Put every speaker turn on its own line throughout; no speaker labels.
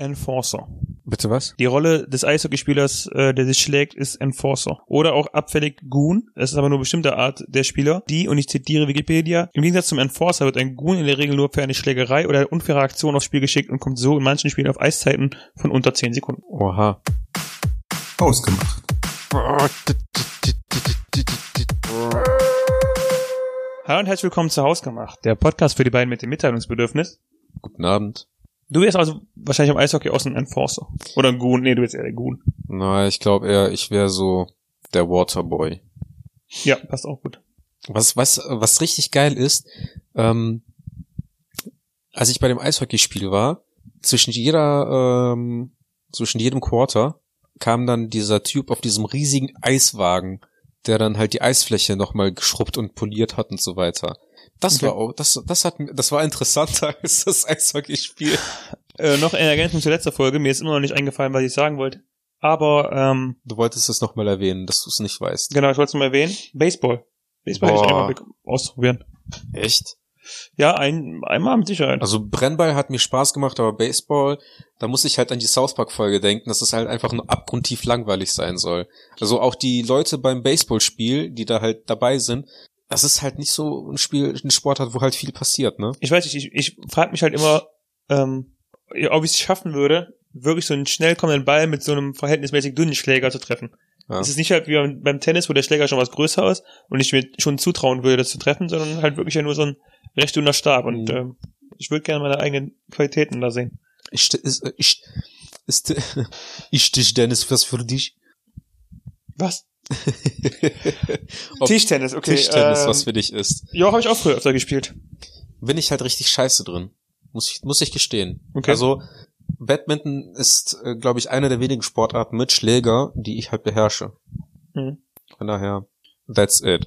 Enforcer.
Bitte was?
Die Rolle des Eishockeyspielers, äh, der sich schlägt, ist Enforcer. Oder auch abfällig Goon. Es ist aber nur eine bestimmte Art der Spieler, die, und ich zitiere Wikipedia, im Gegensatz zum Enforcer wird ein Goon in der Regel nur für eine Schlägerei oder unfaire Aktion aufs Spiel geschickt und kommt so in manchen Spielen auf Eiszeiten von unter 10 Sekunden.
Oha.
Ausgemacht.
Hallo und herzlich willkommen zu Hausgemacht, der Podcast für die beiden mit dem Mitteilungsbedürfnis.
Guten Abend.
Du wärst also wahrscheinlich im Eishockey aus ein Enforcer. Oder ein Goon. Nee, du bist eher der Goon.
Na, ich glaube eher, ich wäre so der Waterboy.
Ja, passt auch gut.
Was, was, was richtig geil ist, ähm, als ich bei dem Eishockeyspiel war, zwischen jeder, ähm, zwischen jedem Quarter kam dann dieser Typ auf diesem riesigen Eiswagen, der dann halt die Eisfläche nochmal geschrubbt und poliert hat und so weiter. Das
Okay.
war auch, das, das hat, das war interessanter als das Eishockeyspiel.
Äh, noch in Ergänzung zur letzten Folge. Mir ist immer noch nicht eingefallen, was ich sagen wollte. Aber, ähm,
Du wolltest es nochmal erwähnen, dass du es nicht weißt.
genau, ich wollte es nur mal erwähnen. Baseball. Baseball hätte ich einmal ausprobieren.
Echt?
Ja, ein, einmal mit Sicherheit.
Also Brennball hat mir Spaß gemacht, aber Baseball, da muss ich halt an die South Park Folge denken, dass es halt einfach nur abgrundtief langweilig sein soll. Also auch die Leute beim Baseballspiel, die da halt dabei sind, das ist halt nicht so ein Spiel, ein Sportart, wo halt viel passiert, ne?
ich weiß nicht, ich, ich frage mich halt immer, ähm, ob ich es schaffen würde, wirklich so einen schnell kommenden Ball mit so einem verhältnismäßig dünnen Schläger zu treffen.
Ja.
Es ist nicht halt wie beim- Tennis, wo der Schläger schon was größer ist und ich mir schon zutrauen würde, das zu treffen, sondern halt wirklich ja nur so ein recht dünner Stab. Und
Mhm.
ähm, ich würde gerne meine eigenen Qualitäten da sehen.
Ist, äh, ich, ist, ich stich Dennis was für dich.
Was? Tischtennis, okay.
Tischtennis
ähm,
was für dich ist.
Ja, habe ich auch früher öfter gespielt.
Bin ich halt richtig scheiße drin. Muss ich, muss ich gestehen.
Okay.
Also, Badminton ist, äh, glaube ich, eine der wenigen Sportarten mit Schläger, die ich halt beherrsche.
Mhm.
Von daher, that's it.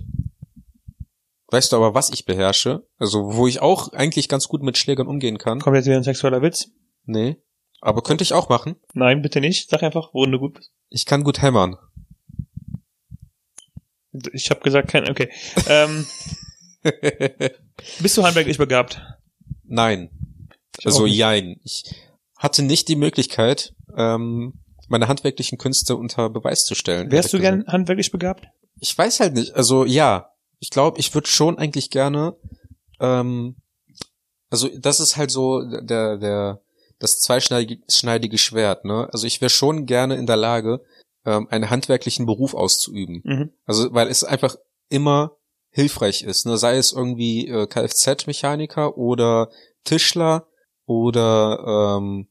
Weißt du aber, was ich beherrsche? Also, wo ich auch eigentlich ganz gut mit Schlägern umgehen kann?
Kommt jetzt wieder ein sexueller Witz?
Nee. Aber könnte ich auch machen.
Nein, bitte nicht. Sag einfach, worin du gut bist.
Ich kann gut hämmern.
Ich habe gesagt, kein, okay. Ähm, bist du handwerklich begabt?
Nein.
Ich
Also, jein. Ich hatte nicht die Möglichkeit, ähm, meine handwerklichen Künste unter Beweis zu stellen.
Wärst du
gesagt.
gern handwerklich begabt?
Ich weiß halt nicht. Also ja, ich glaube, ich würde schon eigentlich gerne. Ähm, also das ist halt so der der das zweischneidige schneidige Schwert. Ne? Also ich wäre schon gerne in der Lage, ähm, einen handwerklichen Beruf auszuüben.
Mhm.
Also weil es einfach immer hilfreich ist. Ne? Sei es irgendwie äh, Kfz-Mechaniker oder Tischler oder ähm,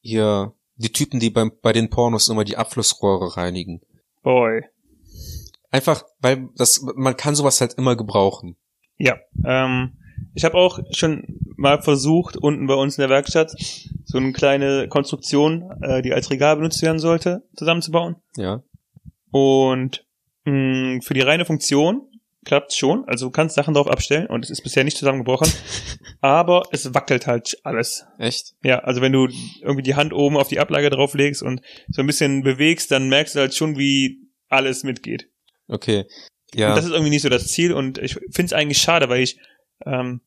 hier die Typen, die beim, bei den Pornos immer die Abflussrohre reinigen.
Boy.
Einfach, weil das, man kann sowas halt immer gebrauchen.
Ja, ähm, ich habe auch schon mal versucht, unten bei uns in der Werkstatt so eine kleine Konstruktion, äh, die als Regal benutzt werden sollte, zusammenzubauen.
Ja.
Und mh, für die reine Funktion klappt schon. Also du kannst Sachen drauf abstellen und es ist bisher nicht zusammengebrochen. aber es wackelt halt alles.
Echt?
Ja, also wenn du irgendwie die Hand oben auf die Ablage drauflegst und so ein bisschen bewegst, dann merkst du halt schon, wie alles mitgeht.
Okay.
Und
Ja.
das ist irgendwie nicht so das Ziel und ich finde es eigentlich schade, weil ich ähm,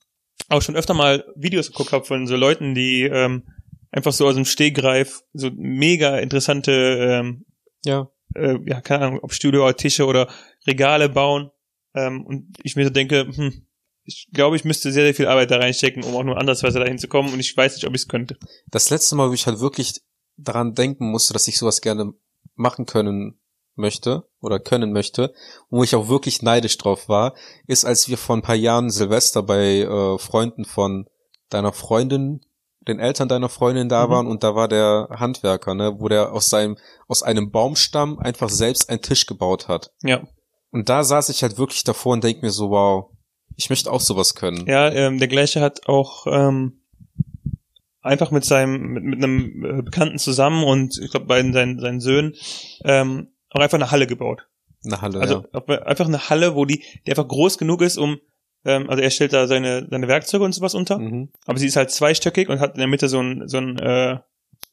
auch schon öfter mal Videos geguckt habe von so Leuten, die ähm, einfach so aus dem Stegreif so mega interessante, ähm,
ja.
äh, ja, keine Ahnung, ob Studio oder Tische oder Regale bauen. Ähm, und ich mir so denke, hm, ich glaube, ich müsste sehr, sehr viel Arbeit da reinstecken, um auch nur andersweise dahin zu kommen und ich weiß nicht, ob ich es könnte.
Das letzte Mal, wo ich halt wirklich daran denken musste, dass ich sowas gerne machen können möchte oder können möchte, wo ich auch wirklich neidisch drauf war, ist, als wir vor ein paar Jahren Silvester bei äh, Freunden von deiner Freundin, den Eltern deiner Freundin da
Mhm.
waren und da war der Handwerker, ne, wo der aus seinem aus einem Baumstamm einfach selbst einen Tisch gebaut hat.
Ja.
Und da saß ich halt wirklich davor und denk mir so, wow, ich möchte auch sowas können.
Ja, ähm, der gleiche hat auch ähm, einfach mit seinem, mit, mit einem äh, Bekannten zusammen und ich glaube bei seinen, seinen Söhnen ähm, auch einfach eine Halle gebaut.
Eine Halle,
Also
ja.
einfach eine Halle, wo die, die einfach groß genug ist, um ähm, also er stellt da seine, seine Werkzeuge und sowas unter,
Mhm.
aber sie ist halt zweistöckig und hat in der Mitte so, ein, so, ein, äh,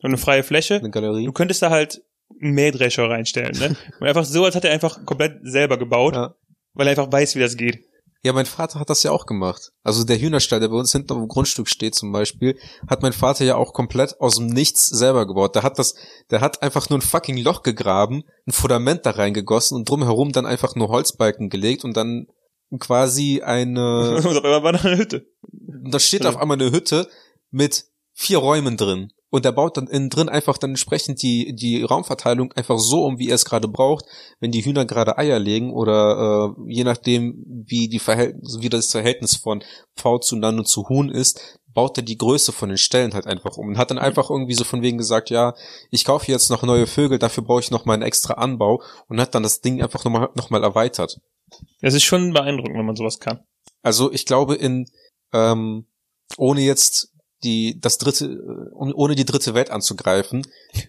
so eine freie Fläche.
Eine Galerie.
Du könntest da halt einen Mähdrescher reinstellen, ne? Und einfach so, als hat er einfach komplett selber gebaut,
Ja.
weil er einfach weiß, wie das geht.
Ja, mein Vater hat das ja auch gemacht. Also der Hühnerstall, der bei uns hinten auf dem Grundstück steht zum Beispiel, hat mein Vater ja auch komplett aus dem Nichts selber gebaut. Der hat das, der hat einfach nur ein fucking Loch gegraben, ein Fundament da reingegossen und drumherum dann einfach nur Holzbalken gelegt und dann quasi eine,
Und auf einmal war da eine Hütte.
da steht auf einmal eine Hütte mit vier Räumen drin. Und er baut dann innen drin einfach dann entsprechend die, die Raumverteilung einfach so um, wie er es gerade braucht. Wenn die Hühner gerade Eier legen oder äh, je nachdem, wie die Verhältnis, wie das Verhältnis von Pfau zu Nano zu Huhn ist, baut er die Größe von den Stellen halt einfach um und hat dann einfach irgendwie so von wegen gesagt, ja, ich kaufe jetzt noch neue Vögel, dafür brauche ich noch mal einen extra Anbau und hat dann das Ding einfach nochmal noch mal erweitert.
Es ist schon beeindruckend, wenn man sowas kann.
Also ich glaube in ähm, ohne jetzt die das dritte ohne die dritte Welt anzugreifen,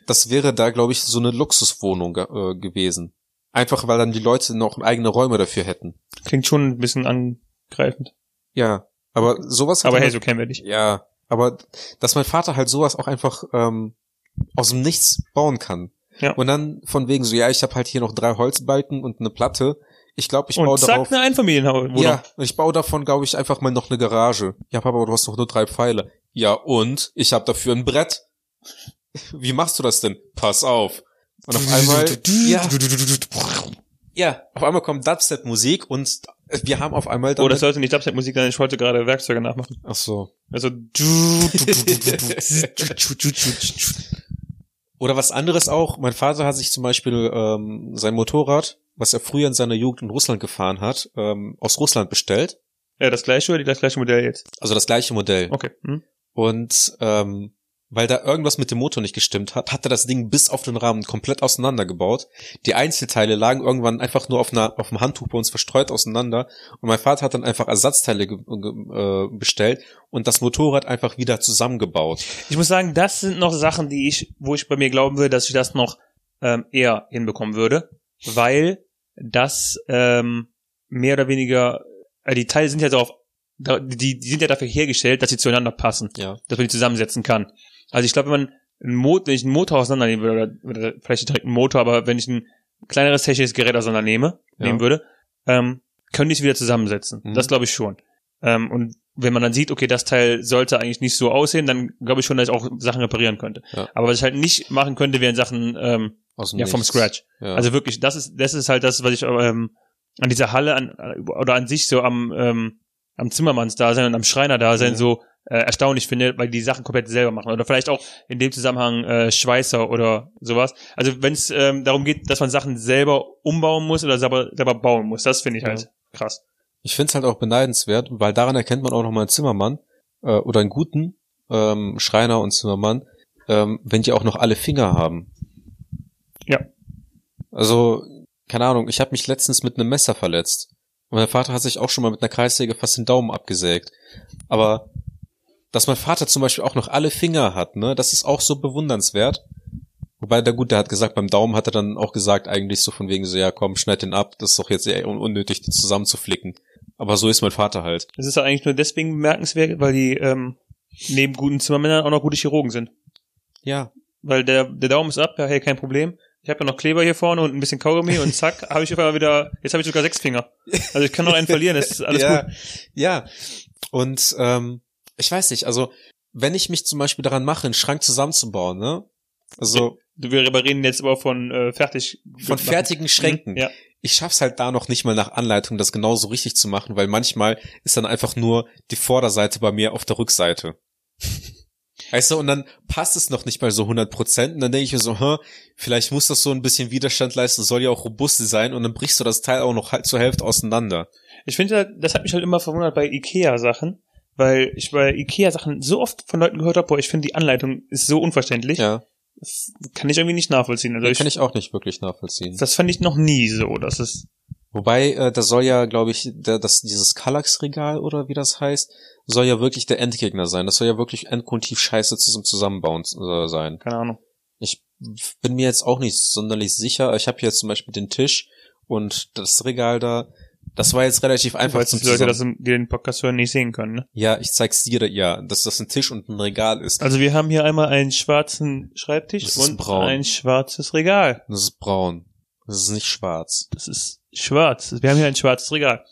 das wäre da glaube ich so eine Luxuswohnung äh, gewesen. Einfach weil dann die Leute noch eigene Räume dafür hätten.
Klingt schon ein bisschen angreifend.
Ja, aber sowas
Aber
er-
hey, so kennen wir dich.
ja, aber dass mein Vater halt sowas auch einfach ähm, aus dem Nichts bauen kann.
Ja.
Und dann von wegen so, ja, ich habe halt hier noch drei Holzbalken und eine Platte. Ich glaube, ich baue
Und zack,
darauf.
eine Einfamilienhaus.
Ja, und ich baue davon, glaube ich, einfach mal noch eine Garage. Ja, Papa, du hast doch nur drei Pfeile. Ja, und ich habe dafür ein Brett. Wie machst du das denn? Pass auf. Und auf einmal, ja, ja, auf einmal kommt Dubstep-Musik und wir haben auf einmal
Oh, das sollte nicht Dubstep-Musik sein, ich wollte gerade Werkzeuge nachmachen.
Ach so.
Also,
Oder was anderes auch. Mein Vater hat sich zum Beispiel ähm, sein Motorrad, was er früher in seiner Jugend in Russland gefahren hat, ähm, aus Russland bestellt.
ja, das gleiche oder das gleiche Modell jetzt?
Also das gleiche Modell.
Okay. Hm?
Und ähm, weil da irgendwas mit dem Motor nicht gestimmt hat, hat er das Ding bis auf den Rahmen komplett auseinandergebaut. Die Einzelteile lagen irgendwann einfach nur auf, einer, auf dem Handtuch bei uns verstreut auseinander. Und mein Vater hat dann einfach Ersatzteile äh, bestellt und das Motorrad einfach wieder zusammengebaut.
Ich muss sagen, das sind noch Sachen, die ich, wo ich bei mir glauben würde, dass ich das noch ähm, eher hinbekommen würde, weil das ähm, mehr oder weniger, äh, die Teile sind ja darauf, da- die, die sind ja dafür hergestellt, dass sie zueinander passen,
Ja.
dass man die zusammensetzen kann. Also ich glaube, wenn man einen Motor, wenn ich einen Motor auseinandernehme würde, oder, oder vielleicht direkt einen Motor, aber wenn ich ein kleineres technisches Gerät auseinandernehme,
Ja.
nehmen würde, ähm, können die es wieder zusammensetzen.
Mhm.
Das glaube ich schon. Ähm, und wenn man dann sieht, okay, das Teil sollte eigentlich nicht so aussehen, dann glaube ich schon, dass ich auch Sachen reparieren könnte.
Ja.
Aber was ich halt nicht machen könnte, wären Sachen ähm,
Aus
ja, vom. Scratch.
Ja.
Also wirklich, das ist, das ist halt das, was ich ähm, an dieser Halle an, oder an sich so am, ähm, am Zimmermannsdasein und am Schreiner-Dasein
Mhm.
so äh, erstaunlich finde, weil die Sachen komplett selber machen. Oder vielleicht auch in dem Zusammenhang äh, Schweißer oder sowas. Also wenn es ähm, darum geht, dass man Sachen selber umbauen muss oder selber, selber bauen muss, das finde ich
Ja.
halt krass.
Ich finde es halt auch beneidenswert, weil daran erkennt man auch nochmal einen Zimmermann äh, oder einen guten ähm, Schreiner und Zimmermann, ähm, wenn die auch noch alle Finger haben.
Ja.
Also, keine Ahnung, ich habe mich letztens mit einem Messer verletzt. Und mein Vater hat sich auch schon mal mit einer Kreissäge fast den Daumen abgesägt. Aber dass mein Vater zum Beispiel auch noch alle Finger hat, ne, das ist auch so bewundernswert. Wobei, der gut, der hat gesagt, beim Daumen hat er dann auch gesagt, eigentlich so von wegen so, ja komm, schneid den ab, das ist doch jetzt eher un- unnötig, die zusammenzuflicken. Aber so ist mein Vater halt.
Das ist ja eigentlich nur deswegen bemerkenswert, weil die ähm, neben guten Zimmermännern auch noch gute Chirurgen sind.
Ja,
Weil der, der Daumen ist ab, ja, hey, kein Problem. Ich habe ja noch Kleber hier vorne und ein bisschen Kaugummi und zack, habe ich auf einmal wieder, jetzt habe ich sogar sechs Finger. Also ich kann noch einen verlieren, das ist alles
ja,
gut.
Ja. Und ähm, ich weiß nicht, also wenn ich mich zum Beispiel daran mache, einen Schrank zusammenzubauen, ne? Also
Wir reden jetzt aber von äh, fertig.
von fertigen Schränken.
Mhm, Ja.
Ich schaff's halt da noch nicht mal nach Anleitung, das genauso richtig zu machen, weil manchmal ist dann einfach nur die Vorderseite bei mir auf der Rückseite. Weißt du, und dann passt es noch nicht mal so 100 Prozent. Und dann denke ich mir so, hä, vielleicht muss das so ein bisschen Widerstand leisten, soll ja auch robust sein. Und dann brichst du das Teil auch noch halt zur Hälfte auseinander.
Ich finde, das hat mich halt immer verwundert bei Ikea-Sachen, weil ich bei Ikea-Sachen so oft von Leuten gehört habe, boah, ich finde die Anleitung ist so unverständlich.
Ja,
Das kann ich irgendwie nicht nachvollziehen. Also ich,
kann ich auch nicht wirklich nachvollziehen.
das fand ich noch nie so. Das ist
Wobei, äh, da soll ja, glaube ich, der, das, dieses Kallax-Regal oder wie das heißt, soll ja wirklich der Endgegner sein. Das soll ja wirklich endkontiv scheiße zum Zusammenbauen äh, sein.
keine Ahnung.
Ich bin mir jetzt auch nicht sonderlich sicher. Ich habe hier jetzt zum Beispiel den Tisch und das Regal da. Das war jetzt relativ einfach
Weil
zum
die Leute das, im- die den Podcast hören, nicht sehen können. Ne?
Ja, ich zeig's dir, ja, dass das ein Tisch und ein Regal ist.
Also wir haben hier einmal einen schwarzen Schreibtisch und
braun.
ein schwarzes Regal.
Das ist braun. Das ist nicht schwarz.
Das ist schwarz. Wir haben hier ein schwarzes Regal.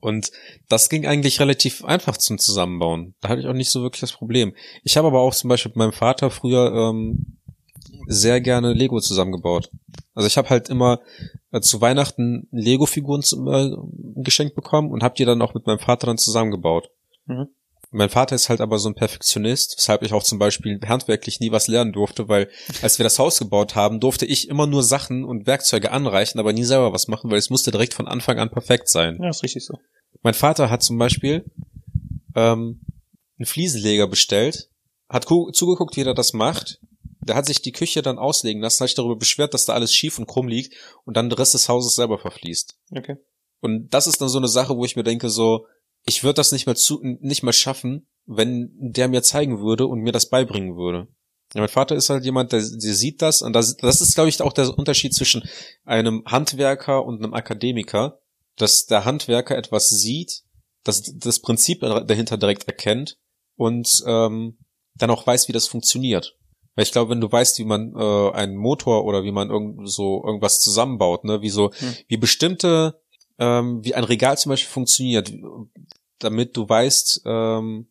Und das ging eigentlich relativ einfach zum Zusammenbauen. Da hatte ich auch nicht so wirklich das Problem. Ich habe aber auch zum Beispiel mit meinem Vater früher ähm, sehr gerne Lego zusammengebaut. Also ich habe halt immer äh, zu Weihnachten Lego-Figuren äh, geschenkt bekommen und habe die dann auch mit meinem Vater dann zusammengebaut.
Mhm.
Mein Vater ist halt aber so ein Perfektionist, weshalb ich auch zum Beispiel handwerklich nie was lernen durfte, weil als wir das Haus gebaut haben, durfte ich immer nur Sachen und Werkzeuge anreichen, aber nie selber was machen, weil es musste direkt von Anfang an perfekt sein.
Ja, ist richtig so.
Mein Vater hat zum Beispiel ähm, einen Fliesenleger bestellt, hat zugeguckt, wie er das macht. Der hat sich die Küche dann auslegen lassen, hat sich darüber beschwert, dass da alles schief und krumm liegt und dann der Rest des Hauses selber verfließt.
Okay.
Und das ist dann so eine Sache, wo ich mir denke, so, ich würde das nicht mal zu, nicht mal schaffen, wenn der mir zeigen würde und mir das beibringen würde. Ja, mein Vater ist halt jemand, der, der sieht das und das, das ist, glaube ich, auch der Unterschied zwischen einem Handwerker und einem Akademiker, dass der Handwerker etwas sieht, das, das Prinzip dahinter direkt erkennt und ähm, dann auch weiß, wie das funktioniert. Weil ich glaube, wenn du weißt, wie man äh, einen Motor oder wie man irgend so irgendwas zusammenbaut, ne, wie so, hm. wie bestimmte ähm, wie ein Regal zum Beispiel funktioniert, damit du weißt, ähm,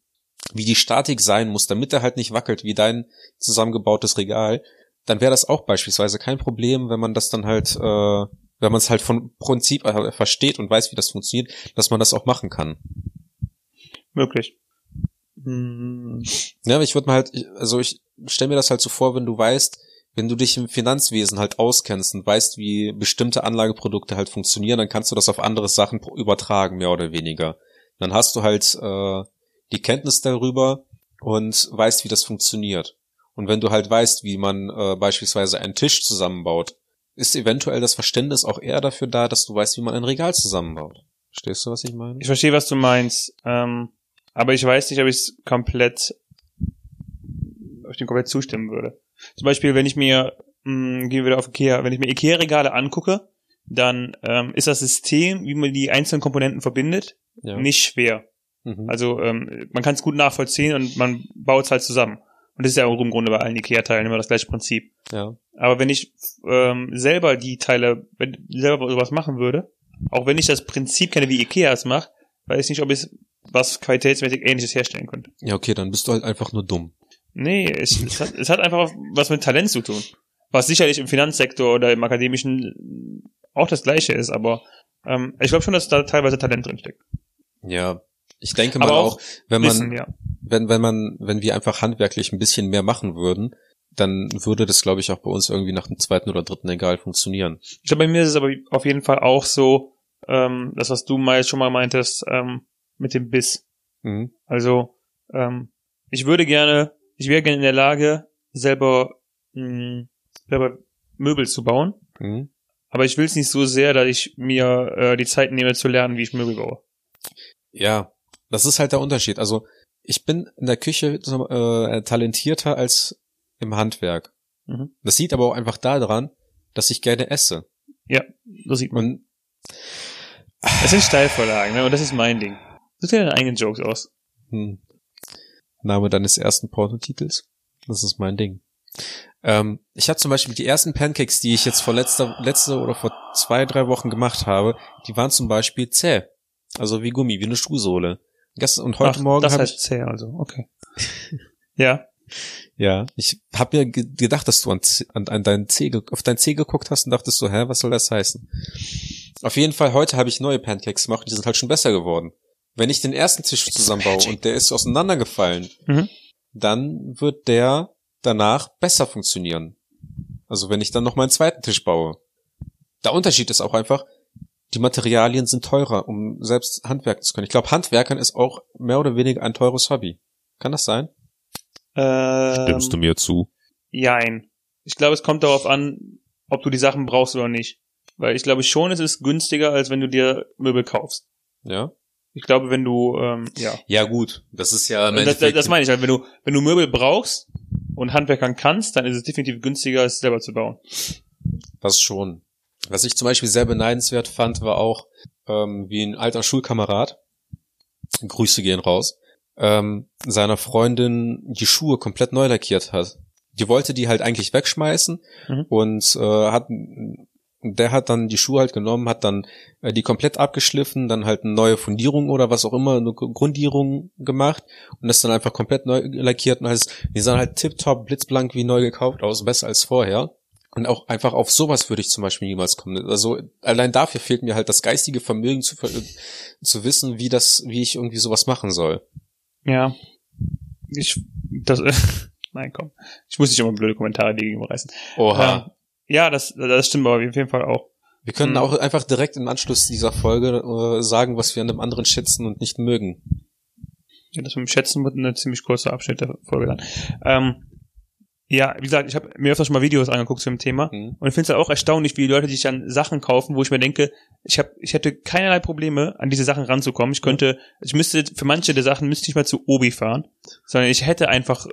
wie die Statik sein muss, damit er halt nicht wackelt wie dein zusammengebautes Regal, dann wäre das auch beispielsweise kein Problem, wenn man das dann halt, äh, wenn man es halt von Prinzip äh, versteht und weiß, wie das funktioniert, dass man das auch machen kann.
Möglich.
Hm. Ja, aber ich würde mal halt, also ich stelle mir das halt so vor, wenn du weißt, wenn du dich im Finanzwesen halt auskennst und weißt, wie bestimmte Anlageprodukte halt funktionieren, dann kannst du das auf andere Sachen übertragen, mehr oder weniger. Dann hast du halt äh, die Kenntnis darüber und weißt, wie das funktioniert. Und wenn du halt weißt, wie man äh, beispielsweise einen Tisch zusammenbaut, ist eventuell das Verständnis auch eher dafür da, dass du weißt, wie man ein Regal zusammenbaut. Verstehst du, was ich meine?
Ich verstehe, was du meinst. Ähm, aber ich weiß nicht, ob ich es komplett, ob ich dem komplett zustimmen würde. Zum Beispiel, wenn ich mir, mh, hm, gehen wir wieder auf Ikea, wenn ich mir Ikea-Regale angucke, dann ähm, ist das System, wie man die einzelnen Komponenten verbindet, ja. nicht schwer. Mhm. Also ähm, man kann es gut nachvollziehen und man baut es halt zusammen. Und das ist ja auch im Grunde bei allen Ikea-Teilen immer das gleiche Prinzip.
Ja.
Aber wenn ich ähm, selber die Teile, wenn ich selber sowas machen würde, auch wenn ich das Prinzip kenne, wie Ikea es macht, weiß ich nicht, ob ich was qualitätsmäßig ähnliches herstellen könnte.
Ja, okay, dann bist du halt einfach nur dumm.
Nee, es, es, hat, es hat einfach was mit Talent zu tun. Was sicherlich im Finanzsektor oder im akademischen auch das gleiche ist, aber ähm, ich glaube schon, dass da teilweise Talent drin steckt.
Ja, ich denke mal auch, auch, wenn man, wissen, ja. wenn, wenn man, wenn wir einfach handwerklich ein bisschen mehr machen würden, dann würde das, glaube ich, auch bei uns irgendwie nach dem zweiten oder dritten Egal funktionieren.
Ich glaube, bei mir ist es aber auf jeden Fall auch so, ähm, das, was du mal schon mal meintest, ähm, mit dem Biss. Mhm. Also, ähm, ich würde gerne ich wäre gerne in der Lage, selber, mh, hm, selber Möbel zu bauen. Mhm. Aber ich will es nicht so sehr, dass ich mir äh, die Zeit nehme zu lernen, wie ich Möbel baue.
Ja, das ist halt der Unterschied. Also ich bin in der Küche äh, talentierter als im Handwerk. Mhm. Das sieht aber auch einfach daran, dass ich gerne esse.
Ja, das sieht man. Und es sind Steilvorlagen, ne? Und das ist mein Ding. Such dir deine eigenen Jokes aus. Hm.
Name deines ersten Pornotitels. Das ist mein Ding. Ähm, ich habe zum Beispiel die ersten Pancakes, die ich jetzt vor letzter, letzte oder vor zwei, drei Wochen gemacht habe, die waren zum Beispiel zäh. Also wie Gummi, wie eine Schuhsohle. Gestern und heute Ach, Morgen.
Das heißt ich, zäh, also, okay. ja.
Ja, ich habe mir gedacht, dass du an, an, an deinen Zeh, auf deinen Zeh geguckt hast und dachtest so, hä, was soll das heißen? Auf jeden Fall, heute habe ich neue Pancakes gemacht, die sind halt schon besser geworden. Wenn ich den ersten Tisch zusammenbaue und der ist auseinandergefallen, mhm. dann wird der danach besser funktionieren. Also wenn ich dann noch meinen zweiten Tisch baue. Der Unterschied ist auch einfach, die Materialien sind teurer, um selbst handwerken zu können. Ich glaube, Handwerkern ist auch mehr oder weniger ein teures Hobby. Kann das sein?
Ähm,
Stimmst du mir zu?
Jein. Ich glaube, es kommt darauf an, ob du die Sachen brauchst oder nicht. Weil ich glaube schon, es ist günstiger, als wenn du dir Möbel kaufst.
Ja.
Ich glaube, wenn du, ähm, ja.
Ja, gut. Das ist ja
im das, das, das meine ich halt. Wenn du, wenn du Möbel brauchst und Handwerkern kannst, dann ist es definitiv günstiger, es selber zu bauen.
Das schon. Was ich zum Beispiel sehr beneidenswert fand, war auch, ähm, wie ein alter Schulkamerad, Grüße gehen raus, ähm, seiner Freundin die Schuhe komplett neu lackiert hat. Die wollte die halt eigentlich wegschmeißen mhm. und äh, hat der hat dann die Schuhe halt genommen, hat dann äh, die komplett abgeschliffen, dann halt eine neue Fundierung oder was auch immer, eine Grundierung gemacht und das dann einfach komplett neu lackiert und heißt, die sahen halt tipptopp, blitzblank wie neu gekauft aus, besser als vorher. Und auch einfach auf sowas würde ich zum Beispiel niemals kommen. Also allein dafür fehlt mir halt das geistige Vermögen zu, zu wissen, wie das, wie ich irgendwie sowas machen soll.
Ja. Ich, das, äh, nein, komm. Ich muss nicht immer blöde Kommentare gegenüber reißen.
Oha.
Ähm, ja, das, das stimmt aber auf jeden Fall auch.
Wir können
Mhm.
auch einfach direkt im Anschluss dieser Folge äh, sagen, was wir an dem anderen schätzen und nicht mögen.
Ja, das mit dem Schätzen wird eine ziemlich kurze Abschnitt der Folge dann. Ähm, ja, wie gesagt, ich habe mir öfters schon mal Videos angeguckt zu dem Thema
Mhm.
und ich finde es halt auch erstaunlich, wie die Leute sich dann Sachen kaufen, wo ich mir denke, ich habe, ich hätte keinerlei Probleme, an diese Sachen ranzukommen. Ich könnte, ich müsste für manche der Sachen müsste ich mal zu Obi fahren, sondern ich hätte einfach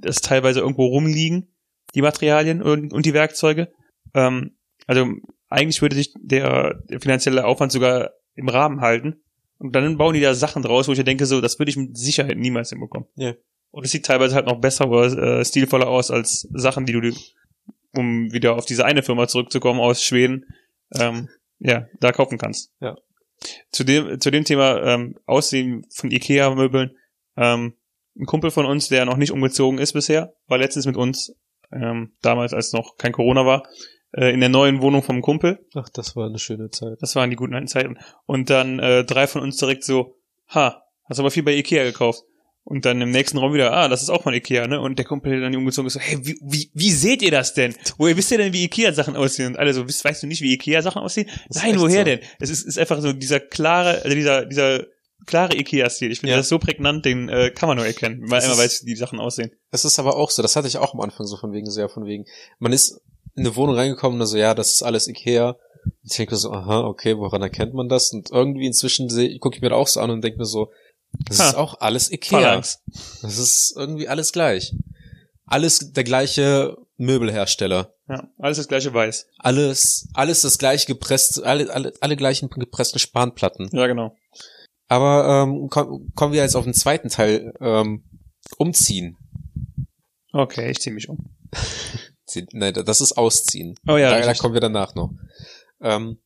das teilweise irgendwo rumliegen, die Materialien und, und die Werkzeuge. Ähm, also eigentlich würde sich der, der finanzielle Aufwand sogar im Rahmen halten. Und dann bauen die da Sachen draus, wo ich mir denke, so, das würde ich mit Sicherheit niemals hinbekommen.
Ja.
Und es sieht teilweise halt noch besser oder äh, stilvoller aus als Sachen, die du, um wieder auf diese eine Firma zurückzukommen aus Schweden, ähm, ja, da kaufen kannst.
Ja.
Zu dem, zu dem Thema ähm, Aussehen von Ikea-Möbeln, ähm, ein Kumpel von uns, der noch nicht umgezogen ist bisher, war letztens mit uns, ähm, damals als noch kein Corona war, äh, in der neuen Wohnung vom Kumpel.
Ach, das war eine schöne Zeit.
Das waren die guten alten Zeiten. Und dann äh, drei von uns direkt so, ha, hast aber viel bei Ikea gekauft. Und dann im nächsten Raum wieder, ah, das ist auch von Ikea, ne? Und der Kumpel, der dann die umgezogen ist, so, hey, wie, wie, wie seht ihr das denn? Woher wisst ihr denn, wie Ikea-Sachen aussehen? Und alle so, weißt, weißt du nicht, wie Ikea-Sachen aussehen?
Das
Nein, woher
so.
denn? Es ist, ist einfach so dieser klare, also dieser, dieser klare Ikea-Stil. Ich finde
Ja.
das so prägnant, den äh, kann man nur erkennen, weil
Das
man
ist-
weiß, wie die Sachen aussehen.
Es ist aber auch so, das hatte ich auch am Anfang so von wegen, sehr von wegen. Man ist in eine Wohnung reingekommen und so, ja, das ist alles Ikea. Ich denke so, aha, okay, woran erkennt man das? Und irgendwie inzwischen gucke ich mir das auch so an und denke mir so, das
Ha.
ist auch alles Ikea.
Phalanx.
Das ist irgendwie alles gleich. Alles der gleiche Möbelhersteller.
Ja, alles das gleiche Weiß.
Alles, alles das gleiche gepresst, alle, alle, alle gleichen gepressten Spanplatten.
Ja, genau.
Aber ähm, komm, kommen wir jetzt auf den zweiten Teil, ähm, umziehen.
Okay, ich zieh mich um.
Nein, das ist Ausziehen.
Oh ja,
da, da kommen wir danach noch. Ähm,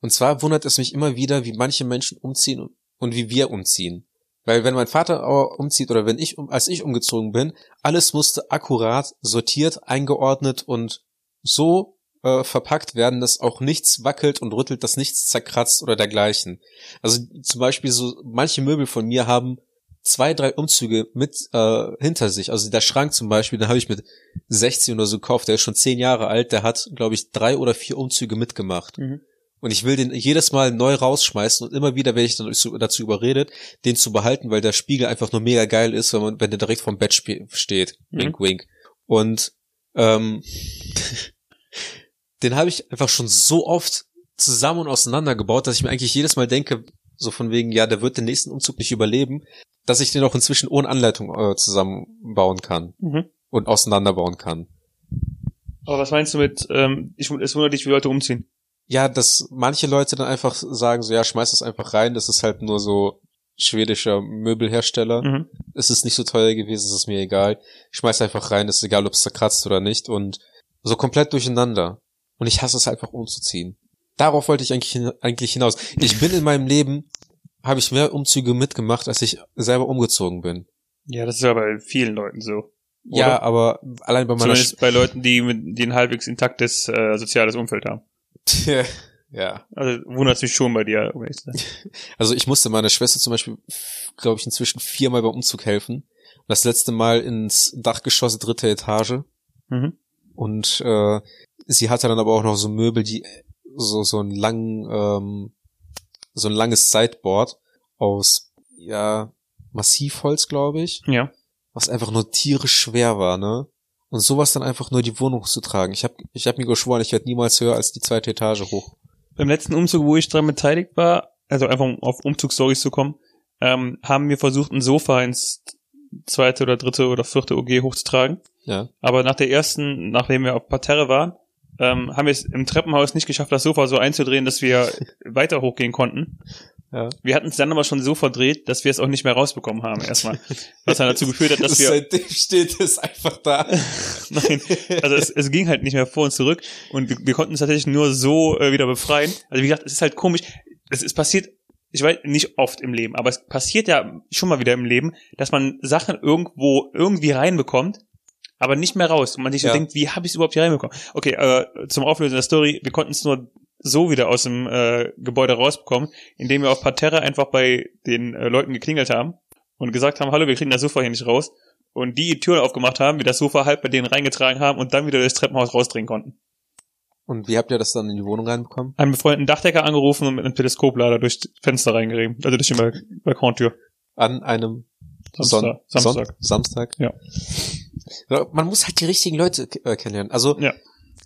und zwar wundert es mich immer wieder, wie manche Menschen umziehen und, wie wir umziehen. Weil wenn mein Vater umzieht oder wenn ich, um- als ich umgezogen bin, alles musste akkurat sortiert, eingeordnet und so äh, verpackt werden, dass auch nichts wackelt und rüttelt, dass nichts zerkratzt oder dergleichen. Also zum Beispiel so, manche Möbel von mir haben zwei, drei Umzüge mit äh, hinter sich. Also der Schrank zum Beispiel, den habe ich mit 16 oder so gekauft, der ist schon zehn Jahre alt, der hat, glaube ich, drei oder vier Umzüge mitgemacht.
Mhm.
Und ich will den jedes Mal neu rausschmeißen und immer wieder werde ich dann dazu- überredet, den zu behalten, weil der Spiegel einfach nur mega geil ist, wenn man, wenn der direkt vom Bett steht.
Mhm.
Wink, wink. Und ähm, den habe ich einfach schon so oft zusammen und auseinandergebaut, dass ich mir eigentlich jedes Mal denke, so von wegen, ja, der wird den nächsten Umzug nicht überleben, dass ich den auch inzwischen ohne Anleitung äh, zusammenbauen kann
Mhm.
und auseinanderbauen kann.
Aber was meinst du mit, ähm, ich, es wundert dich, wie Leute umziehen?
Ja, dass manche Leute dann einfach sagen, so ja, schmeiß das einfach rein, das ist halt nur so schwedischer Möbelhersteller.
Mhm.
Es ist nicht so teuer gewesen, es ist mir egal. Ich schmeiß einfach rein, ist egal, ob es zerkratzt oder nicht und so komplett durcheinander. Und ich hasse es einfach umzuziehen. Darauf wollte ich eigentlich, eigentlich hinaus. Ich bin in meinem Leben, habe ich mehr Umzüge mitgemacht, als ich selber umgezogen bin.
Ja, das ist ja bei vielen Leuten so.
Ja,
Oder?
aber allein bei meiner
Zumindest bei Leuten, die, mit, die ein halbwegs intaktes äh, soziales Umfeld haben.
Ja.
Also wundert mich schon bei dir, um.
Also ich musste meiner Schwester zum Beispiel, glaube ich, inzwischen viermal beim Umzug helfen. Das letzte Mal ins Dachgeschoss, dritte Etage.
Mhm.
Und äh, sie hatte dann aber auch noch so Möbel, die so so einen langen, ähm, so ein langes Sideboard aus ja Massivholz, glaube ich,
Ja.
was einfach nur tierisch schwer war, ne? Und sowas dann einfach nur die Wohnung zu tragen. Ich habe ich hab mir geschworen, ich werde niemals höher als die zweite Etage hoch.
Beim letzten Umzug, wo ich dran beteiligt war, also einfach um auf Umzugsstories zu kommen, ähm, haben wir versucht, ein Sofa ins zweite oder dritte oder vierte OG hochzutragen.
Ja.
Aber nach der ersten, nachdem wir auf Parterre waren, ähm, haben wir es im Treppenhaus nicht geschafft, das Sofa so einzudrehen, dass wir weiter hochgehen konnten.
Ja.
Wir hatten es dann aber schon so verdreht, dass wir es auch nicht mehr rausbekommen haben erstmal. Was dann dazu geführt hat, dass wir
Seitdem steht es einfach da.
Nein, also es, es ging halt nicht mehr vor und zurück und wir, wir konnten es tatsächlich nur so äh, wieder befreien. Also wie gesagt, es ist halt komisch. Es, es passiert, ich weiß, nicht oft im Leben, aber es passiert ja schon mal wieder im Leben, dass man Sachen irgendwo irgendwie reinbekommt, aber nicht mehr raus. Und man sich so
Ja.
denkt, wie habe ich es überhaupt hier reinbekommen? Okay, äh, zum Auflösen der Story, wir konnten es nur so wieder aus dem äh, Gebäude rausbekommen, indem wir auf Parterre einfach bei den äh, Leuten geklingelt haben und gesagt haben, hallo, wir kriegen das Sofa hier nicht raus. Und die die Tür aufgemacht haben, wir das Sofa halb bei denen reingetragen haben und dann wieder durchs Treppenhaus rausdringen konnten.
Und wie habt ihr das dann in die Wohnung reinbekommen?
Einen befreundeten Dachdecker angerufen und mit einem Teleskoplader durch das Fenster reingerieben, also durch die Balk Balkontür.
An einem
Samstag.
Son
Samstag.
Son Samstag?
Ja.
Ja, Man muss halt die richtigen Leute äh, kennenlernen. Also,
Ja.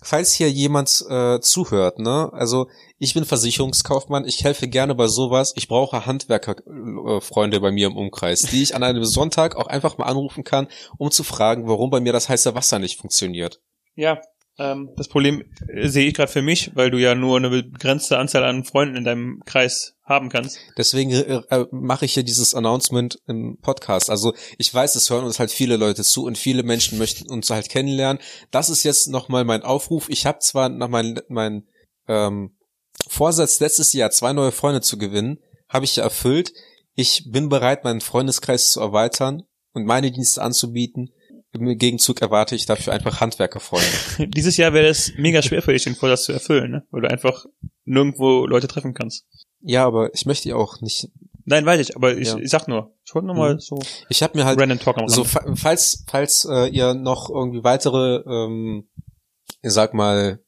Falls hier jemand äh, zuhört, ne, also ich bin Versicherungskaufmann, ich helfe gerne bei sowas. Ich brauche Handwerkerfreunde äh, bei mir im Umkreis, die ich an einem Sonntag auch einfach mal anrufen kann, um zu fragen, warum bei mir das heiße Wasser nicht funktioniert.
Ja, ähm, das Problem äh, sehe ich gerade für mich, weil du ja nur eine begrenzte Anzahl an Freunden in deinem Kreis haben kannst.
Deswegen äh, äh, mache ich hier dieses Announcement im Podcast. Also ich weiß, es hören uns halt viele Leute zu und viele Menschen möchten uns halt kennenlernen. Das ist jetzt nochmal mein Aufruf. Ich habe zwar nach meinem mein, ähm, Vorsatz letztes Jahr zwei neue Freunde zu gewinnen, habe ich ja erfüllt. Ich bin bereit, meinen Freundeskreis zu erweitern und meine Dienste anzubieten. Im Gegenzug erwarte ich dafür einfach Handwerkerfreunde.
Dieses Jahr wäre es mega schwer für dich, den Vorsatz zu erfüllen, ne? weil du einfach nirgendwo Leute treffen kannst.
ja, aber ich möchte ja auch nicht.
Nein, weiß ich, aber ich,
Ja.
ich sag nur, ich wollte nur mal
Mhm.
so
Ich habe mir halt
random talk
So, falls, falls äh, ihr noch irgendwie weitere, ähm, ich sag mal,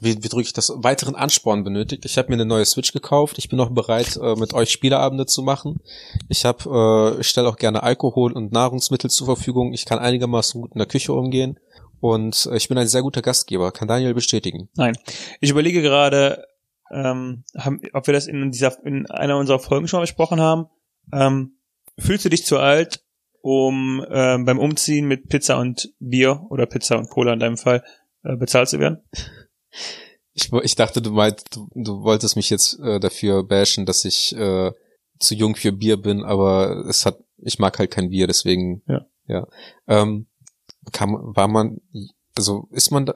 wie, wie, drücke ich das, weiteren Ansporn benötigt. Ich habe mir eine neue Switch gekauft. Ich bin noch bereit, äh, mit euch Spieleabende zu machen. Ich habe, äh, ich stelle auch gerne Alkohol und Nahrungsmittel zur Verfügung. Ich kann einigermaßen gut in der Küche umgehen. Und äh, ich bin ein sehr guter Gastgeber, kann Daniel bestätigen.
Nein. Ich überlege gerade, ähm, haben, ob wir das in dieser, in einer unserer Folgen schon besprochen haben. Ähm, fühlst du dich zu alt, um ähm, beim Umziehen mit Pizza und Bier oder Pizza und Cola in deinem Fall äh, bezahlt zu werden?
Ich, ich dachte, du meint, du, du wolltest mich jetzt äh, dafür bashen, dass ich äh, zu jung für Bier bin, aber es hat, ich mag halt kein Bier, deswegen.
Ja.
Ja. Ähm, kann, war man, also ist man da,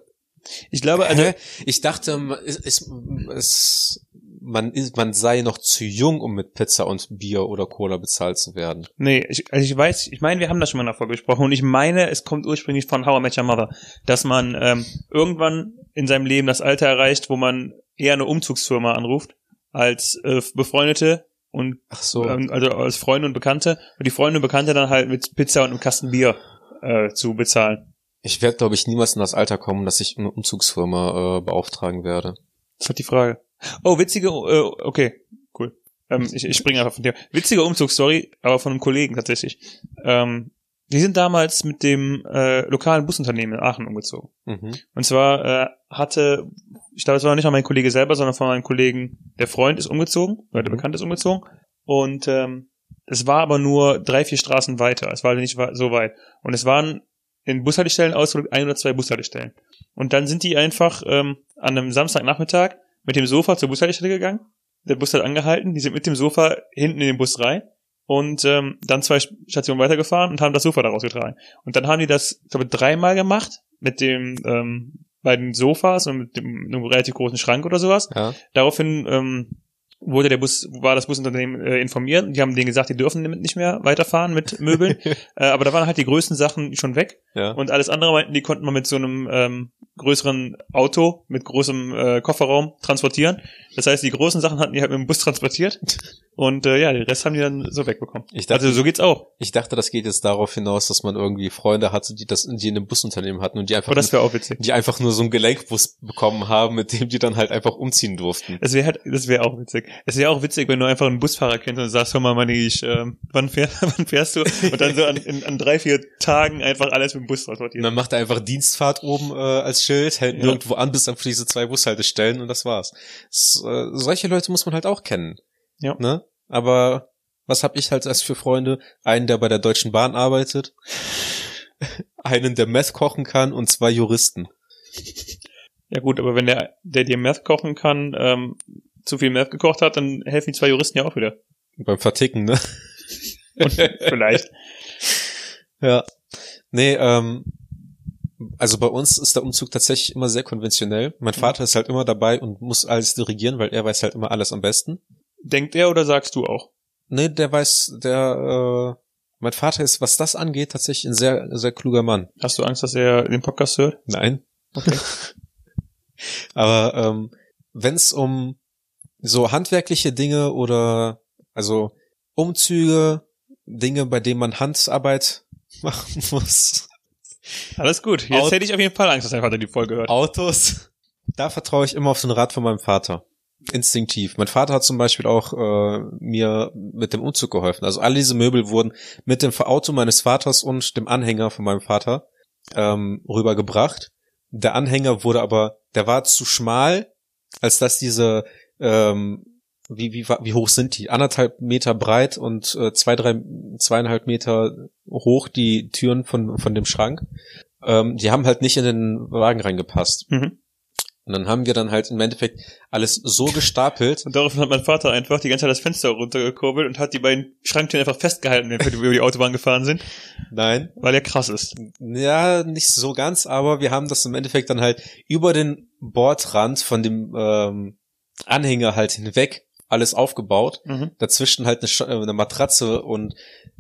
Ich glaube, also
Hä? ich dachte, ist, ist, es, man ist, man sei noch zu jung, um mit Pizza und Bier oder Cola bezahlt zu werden.
Nee, ich, also ich weiß, ich meine, wir haben das schon mal Folge besprochen und ich meine, es kommt ursprünglich von How I Met Your Mother, dass man ähm, irgendwann in seinem Leben das Alter erreicht, wo man eher eine Umzugsfirma anruft als äh, Befreundete und
Ach so.
ähm, also als Freunde und Bekannte und die Freunde und Bekannte dann halt mit Pizza und einem Kasten Bier äh, zu bezahlen.
Ich werde, glaube ich, niemals in das Alter kommen, dass ich eine Umzugsfirma äh, beauftragen werde.
Das ist halt die Frage. Oh, witzige, äh, okay, cool. Ähm, ich, ich springe einfach von dir. Witzige Umzugsstory, aber von einem Kollegen tatsächlich. Ähm, die sind damals mit dem äh, lokalen Busunternehmen in Aachen umgezogen.
Mhm.
Und zwar äh, hatte, ich glaube, es war nicht mal mein Kollege selber, sondern von meinem Kollegen, der Freund ist umgezogen, oder der
Mhm.
Bekannte ist umgezogen. Und ähm, es war aber nur drei, vier Straßen weiter. Es war nicht so weit. Und es waren in Bushaltestellen ausgedrückt ein oder zwei Bushaltestellen. Und dann sind die einfach ähm, an einem Samstagnachmittag mit dem Sofa zur Bushaltestelle gegangen. Der Bus hat angehalten, die sind mit dem Sofa hinten in den Bus rein und ähm, dann zwei Stationen weitergefahren und haben das Sofa daraus getragen. Und dann haben die das, ich glaube, dreimal gemacht mit dem ähm, beiden Sofas und mit dem einem relativ großen Schrank oder sowas.
Ja.
Daraufhin ähm, wurde der Bus, war das Busunternehmen äh, informiert. Die haben denen gesagt, die dürfen damit nicht mehr weiterfahren mit Möbeln. äh, aber da waren halt die größten Sachen schon weg.
ja.
Und alles andere meinten, die konnten man mit so einem ähm, größeren Auto mit großem äh, Kofferraum transportieren. Das heißt, die großen Sachen hatten die halt mit dem Bus transportiert. Und äh, ja, den Rest haben die dann so wegbekommen.
Ich dachte-
also so geht's auch.
Ich dachte, das geht jetzt darauf hinaus, dass man irgendwie Freunde hatte, die das, die in einem Busunternehmen hatten und die einfach,
das wäre auch witzig.
die einfach nur so einen Gelenkbus bekommen haben, mit dem die dann halt einfach umziehen durften.
Das wäre halt, das wäre auch witzig. Es wäre auch witzig, wenn du einfach einen Busfahrer kennst und sagst, hör mal, Manni, ich, ähm, wann, fähr, wann fährst du? Und dann so an, in, an drei, vier Tagen einfach alles mit dem Bus transportieren.
dann macht er einfach Dienstfahrt oben äh, als Schild, hält
Ja.
nirgendwo an, bis auf diese zwei Bushaltestellen und das war's. S äh, solche Leute muss man halt auch kennen.
Ja.
Ne? Aber was hab ich halt als für Freunde? Einen, der bei der Deutschen Bahn arbeitet, einen, der Meth kochen kann und zwei Juristen.
Ja gut, aber wenn der, der dir Meth kochen kann, ähm, zu viel Meth gekocht hat, dann helfen die zwei Juristen ja auch wieder.
Beim Verticken, ne?
Und vielleicht.
Ja. Nee, ähm, also bei uns ist der Umzug tatsächlich immer sehr konventionell. Mein Vater ist halt immer dabei und muss alles dirigieren, weil er weiß halt immer alles am besten.
Denkt er oder sagst du auch?
Nee, der weiß, der, äh, mein Vater ist, was das angeht, tatsächlich ein sehr, sehr kluger Mann.
Hast du Angst, dass er den Podcast hört?
Nein.
Okay.
Aber ähm, wenn es um so handwerkliche Dinge oder also Umzüge, Dinge, bei denen man Handarbeit machen muss,
Alles gut. Jetzt
Out-
hätte ich auf jeden Fall Angst, dass dein Vater die Folge hört.
Autos, da vertraue ich immer auf den Rat von meinem Vater. Instinktiv. Mein Vater hat zum Beispiel auch äh, mir mit dem Umzug geholfen. Also all diese Möbel wurden mit dem Auto meines Vaters und dem Anhänger von meinem Vater ähm, rübergebracht. Der Anhänger wurde aber, der war zu schmal, als dass diese, ähm, wie, wie, wie hoch sind die? Anderthalb Meter breit und äh, zwei, drei, zweieinhalb Meter hoch die Türen von, von dem Schrank. Ähm, die haben halt nicht in den Wagen reingepasst.
Mhm.
Und dann haben wir dann halt im Endeffekt alles so gestapelt.
Und daraufhin hat mein Vater einfach die ganze Zeit das Fenster runtergekurbelt und hat die beiden Schranktüren einfach festgehalten, wenn wir über die Autobahn gefahren sind,
Nein,
weil er krass ist.
ja, nicht so ganz, aber wir haben das im Endeffekt dann halt über den Bordrand von dem ähm, Anhänger halt hinweg alles aufgebaut.
Mhm.
Dazwischen halt eine, äh, eine Matratze und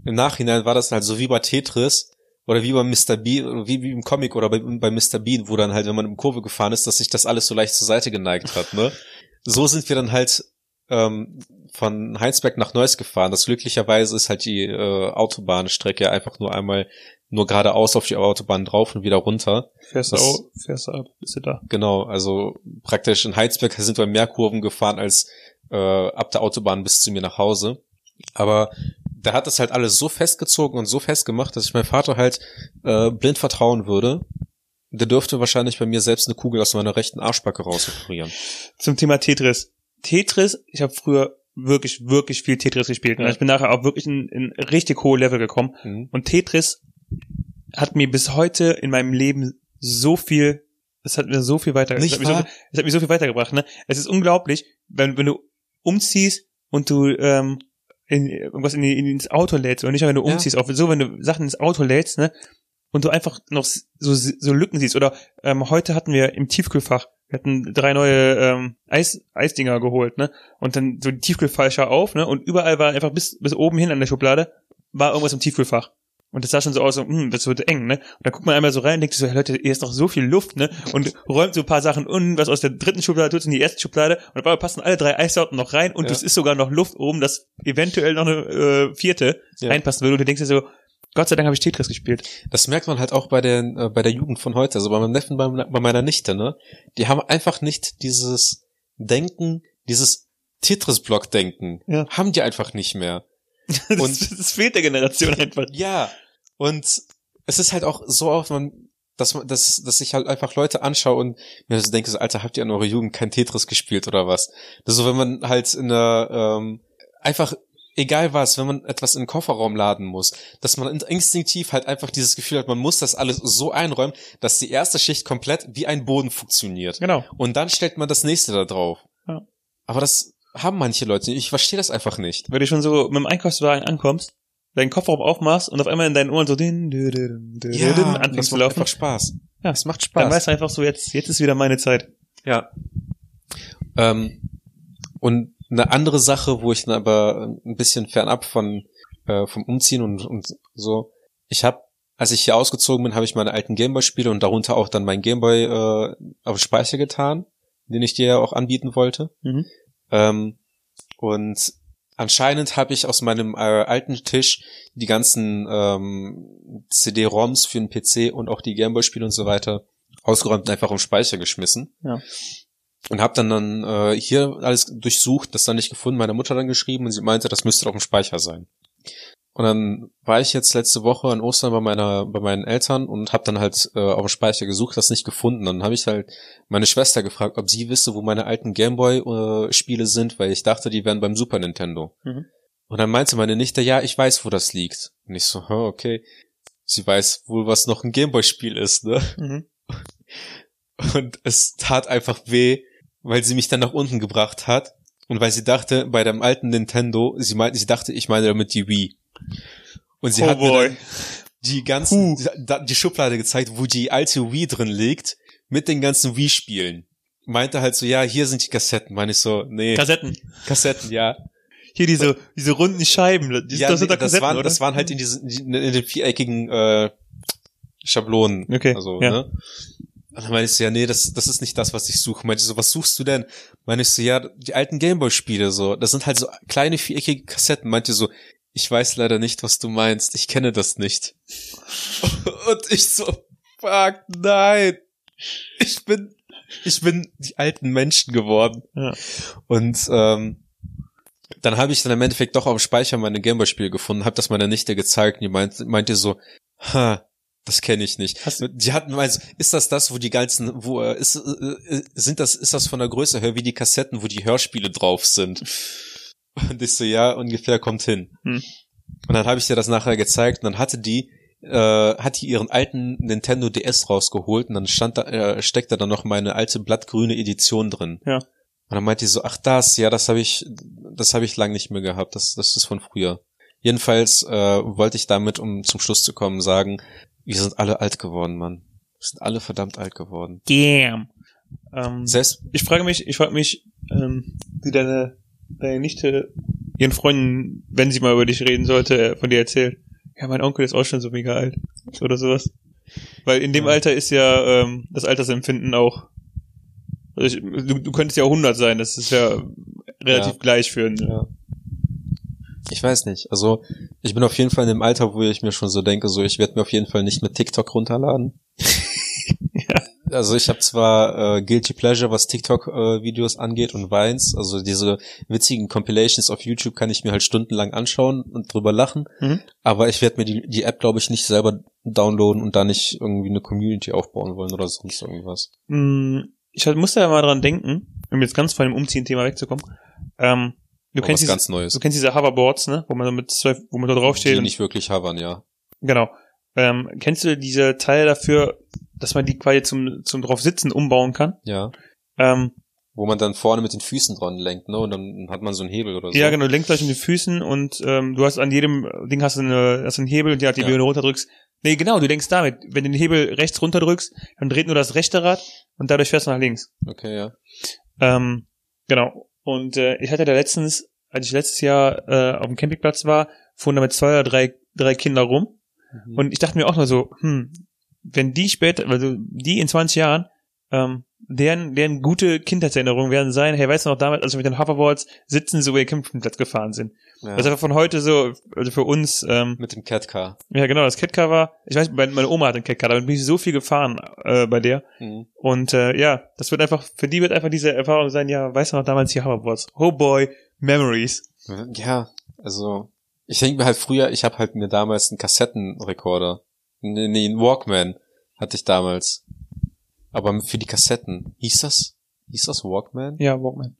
im Nachhinein war das halt so wie bei Tetris oder wie bei Mr. Bean, wie, wie im Comic oder bei, bei Mr. Bean, wo dann halt, wenn man im Kurve gefahren ist, dass sich das alles so leicht zur Seite geneigt hat, ne? So sind wir dann halt ähm, von Heinsberg nach Neuss gefahren. Das glücklicherweise ist halt die äh, Autobahnstrecke einfach nur einmal nur geradeaus auf die Autobahn drauf und wieder runter.
Fährst du auch, fährst du ab, bist du da.
Genau, also praktisch in Heinsberg sind wir mehr Kurven gefahren als äh, ab der Autobahn bis zu mir nach Hause. Aber der hat das halt alles so festgezogen und so festgemacht, dass ich meinem Vater halt äh, blind vertrauen würde. Der dürfte wahrscheinlich bei mir selbst eine Kugel aus meiner rechten Arschbacke rausoperieren.
Zum Thema Tetris. Tetris, ich habe früher wirklich, wirklich viel Tetris gespielt. Und
Ja.
ich bin nachher auch wirklich in, in richtig hohe Level gekommen.
Mhm.
Und Tetris hat mir bis heute in meinem Leben so viel, es hat mir so viel weiter,
Nicht
es so, es hat mir so viel weitergebracht. Ne? Es ist unglaublich, wenn, wenn du umziehst und du ähm, in, irgendwas in, in ins Auto lädst oder nicht mal wenn du
Ja.
umziehst, auch so wenn du Sachen ins Auto lädst, ne? Und du einfach noch so, so Lücken siehst. Oder ähm, heute hatten wir im Tiefkühlfach, wir hatten drei neue ähm, Eis, Eisdinger geholt, ne? Und dann so die Tiefkühlfächer auf, ne? Und überall war einfach bis, bis oben hin an der Schublade war irgendwas im Tiefkühlfach. Und das sah schon so aus, so, hm, das wird eng, ne? Und dann guckt man einmal so rein und denkt so, hey, Leute, hier ist noch so viel Luft, ne? Und räumt so ein paar Sachen un, was aus der dritten Schublade tut in die erste Schublade und auf einmal passen alle drei Eissorten noch rein und
Ja.
es ist sogar noch Luft oben, dass eventuell noch eine äh, vierte
Ja.
reinpassen würde. Und du denkst dir so, Gott sei Dank habe ich Tetris gespielt.
Das merkt man halt auch bei der, äh, bei der Jugend von heute, also bei meinem Neffen, bei, bei meiner Nichte, ne? Die haben einfach nicht dieses Denken, dieses Tetris-Block-Denken.
Ja.
Haben die einfach nicht mehr.
Das,
Und-
das fehlt der Generation einfach.
Ja. Und es ist halt auch so oft, man, dass man, dass, dass ich halt einfach Leute anschaue und mir so denke, so, Alter, habt ihr in eurer Jugend kein Tetris gespielt oder was? Das ist so, wenn man halt in der, ähm, einfach, egal was, wenn man etwas in den Kofferraum laden muss, dass man instinktiv halt einfach dieses Gefühl hat, man muss das alles so einräumen, dass die erste Schicht komplett wie ein Boden funktioniert.
Genau.
Und dann stellt man das nächste da drauf.
Ja.
Aber das haben manche Leute nicht. Ich verstehe das einfach nicht.
Weil du schon so mit dem Einkaufswagen ankommst, deinen Kofferraum aufmachst und auf einmal in deinen Ohren so din, din, din, din, din,
das
anfängst zu
macht
laufen.
einfach Spaß.
Ja.
Es macht
Dann
Spaß.
weißt du einfach so, jetzt, jetzt ist wieder meine Zeit.
Ja. Ähm, und eine andere Sache, wo ich dann aber ein bisschen fernab von äh, vom Umziehen und, und so, ich habe, als ich hier ausgezogen bin, habe ich meine alten Gameboy-Spiele und darunter auch dann mein Gameboy äh, auf Speicher getan, den ich dir ja auch anbieten wollte.
Mhm.
Ähm, und anscheinend habe ich aus meinem äh, alten Tisch die ganzen ähm, CD-ROMs für den PC und auch die Gameboy-Spiele und so weiter ausgeräumt und einfach im Speicher geschmissen.
Ja.
Und habe dann dann äh, hier alles durchsucht, das dann nicht gefunden, meiner Mutter dann geschrieben und sie meinte, das müsste doch im Speicher sein. Und dann war ich jetzt letzte Woche an Ostern bei meiner bei meinen Eltern und habe dann halt äh, auf dem Speicher gesucht, das nicht gefunden. Dann habe ich halt meine Schwester gefragt, ob sie wisse, wo meine alten Gameboy-Spiele sind, weil ich dachte, die wären beim Super Nintendo.
Mhm.
Und dann meinte meine Nichte, ja, ich weiß, wo das liegt. Und ich so, okay. Sie weiß wohl, was noch ein Gameboy-Spiel ist, ne?
Mhm.
Und es tat einfach weh, weil sie mich dann nach unten gebracht hat. Und weil sie dachte, bei dem alten Nintendo, sie meinte, sie dachte, ich meine damit die Wii. Und sie
oh
hat mir
boy.
dann, die ganzen, die, die Schublade gezeigt, wo die alte Wii drin liegt, mit den ganzen Wii-Spielen. Meinte halt so, ja, hier sind die Kassetten. Meine ich so, nee.
Kassetten.
Kassetten, ja.
Hier diese, diese runden Scheiben. Das,
ja,
das sind da
das, waren,
oder?
das waren halt in diesen, in den viereckigen äh, Schablonen.
Okay,
Also,
ja.
ne? Und dann meinte ich so, ja, nee, das, das ist nicht das, was ich suche. Meinte ich so, was suchst du denn? Meinte ich so, ja, die alten Gameboy-Spiele, so. Das sind halt so kleine viereckige Kassetten. Meinte so, ich weiß leider nicht, was du meinst. Ich kenne das nicht. Und ich so, fuck, nein. Ich bin, ich bin die alten Menschen geworden.
Ja.
Und ähm, dann habe ich dann im Endeffekt doch auf dem Speicher meine Gameboy-Spiele gefunden, habe das meiner Nichte gezeigt und die meint, meinte so, ha, das kenne ich nicht.
Hast-
die hatten also, ist das das, wo die ganzen, wo äh, ist, äh, sind das, ist das von der Größe her wie die Kassetten, wo die Hörspiele drauf sind? Und ich so, ja, ungefähr kommt hin.
Hm.
Und dann habe ich dir das nachher gezeigt und dann hatte die, äh, hat die ihren alten Nintendo DS rausgeholt und dann stand da, äh, steckte da noch meine alte blattgrüne Edition drin.
Ja.
Und dann meinte die so, ach das, ja, das habe ich, das habe ich lang nicht mehr gehabt. Das, das ist von früher. Jedenfalls äh, wollte ich damit, um zum Schluss zu kommen, sagen, wir sind alle alt geworden, Mann. Wir sind alle verdammt alt geworden.
Damn. Ähm,
Selbst,
ich frage mich, ich frage mich, ähm, wie deine, deine Nichte ihren Freunden, wenn sie mal über dich reden sollte, äh, von dir erzählt. Ja, mein Onkel ist auch schon so mega alt. Oder sowas. Weil in dem
Ja.
Alter ist ja ähm, das Altersempfinden auch. Also ich, du, du könntest ja auch 100 sein, das ist ja relativ
Ja.
gleich für einen.
ja. Ich weiß nicht. Also, ich bin auf jeden Fall in dem Alter, wo ich mir schon so denke, so, ich werde mir auf jeden Fall nicht mit TikTok runterladen. Also ich habe zwar äh, Guilty Pleasure, was TikTok-Videos angeht und Vines, also diese witzigen Compilations auf YouTube kann ich mir halt stundenlang anschauen und drüber lachen,
Mhm.
aber ich werde mir die, die App, glaube ich, nicht selber downloaden und da nicht irgendwie eine Community aufbauen wollen oder sonst irgendwas.
Mm, Ich halt- musste ja mal dran denken, um jetzt ganz von dem Umziehen-Thema wegzukommen. Ähm, du
Aber
kennst diese,
ganz Neues.
du kennst diese Hoverboards, ne? Wo man mit zwei, wo man da draufsteht.
Die nicht wirklich havern, ja.
Genau. Ähm, kennst du diese Teile dafür, dass man die quasi zum, zum drauf sitzen umbauen kann?
Ja.
Ähm,
Wo man dann vorne mit den Füßen dran lenkt, ne? Und dann hat man so einen Hebel oder so.
Ja, genau, du lenkst gleich mit den Füßen und ähm, du hast an jedem Ding hast du, eine, hast einen Hebel und die, die
Ja.
wenn du runterdrückst. Nee, genau, du lenkst damit. Wenn du den Hebel rechts runterdrückst, dann dreht nur das rechte Rad und dadurch fährst du nach links.
Okay, ja.
Ähm, genau. Und äh, ich hatte da letztens, als ich letztes Jahr äh, auf dem Campingplatz war, fuhren da mit zwei oder drei, drei Kinder rum.
Mhm.
Und ich dachte mir auch nur so, hm, wenn die später, also die in 20 Jahren, ähm, deren, deren gute Kindheitserinnerungen werden sein, hey, weißt du noch damals, als wir mit den Hoverboards sitzen, so über den Campingplatz gefahren sind.
ja.
Das ist einfach von heute so, also für uns, ähm,
mit dem Catcar.
ja genau, das Catcar war, ich weiß, meine meine Oma hat einen Catcar, damit bin ich so viel gefahren äh, bei der.
Mhm.
Und äh, ja, das wird einfach, für die wird einfach diese Erfahrung sein, ja, weißt du noch damals die Hoverboards. Oh boy, Memories.
Ja, also ich denke mir halt früher, ich habe halt mir damals einen Kassettenrekorder, nee, nee, einen Walkman hatte ich damals. Aber für die Kassetten, hieß das? Hieß das Walkman?
Ja, Walkman.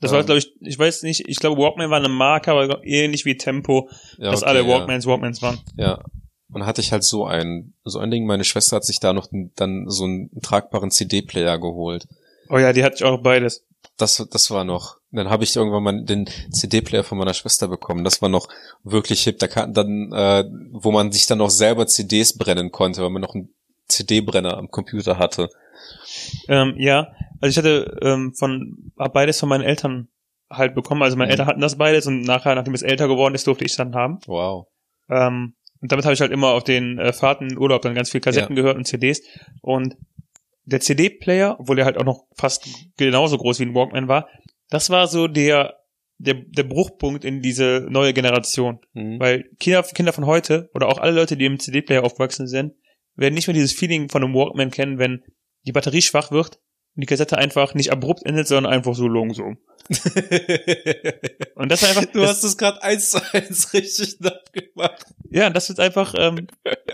Das
Ähm.
war, glaube ich, ich weiß nicht, ich glaube, Walkman war eine Marke, aber ähnlich wie Tempo,
Ja,
dass
okay,
alle
ja.
Walkmans Walkmans waren.
Ja. Und dann hatte ich halt so ein, so ein Ding, meine Schwester hat sich da noch dann so einen tragbaren CD-Player geholt.
Oh ja, die hatte ich auch beides.
Das, das war noch. Dann habe ich irgendwann mal den CD-Player von meiner Schwester bekommen. Das war noch wirklich hip. Da kann dann, äh, wo man sich dann auch selber CDs brennen konnte, weil man noch einen CD-Brenner am Computer hatte.
Ähm, ja, also ich hatte ähm, von hab beides von meinen Eltern halt bekommen. Also meine
Mhm.
Eltern hatten das beides und nachher, nachdem es älter geworden ist, durfte ich es dann haben.
Wow.
Ähm, und damit habe ich halt immer auf den äh, Fahrten in Urlaub dann ganz viel Kassetten gehört und CDs. Und der CD-Player, obwohl er halt auch noch fast genauso groß wie ein Walkman war, das war so der, der, der Bruchpunkt in diese neue Generation.
Mhm.
Weil Kinder, Kinder von heute oder auch alle Leute, die im CD-Player aufgewachsen sind, werden nicht mehr dieses Feeling von einem Walkman kennen, wenn die Batterie schwach wird und die Kassette einfach nicht abrupt endet, sondern einfach so langsam. Und das ist einfach,
du
das,
hast es gerade eins zu eins richtig nachgemacht.
ja, das wird einfach, ähm,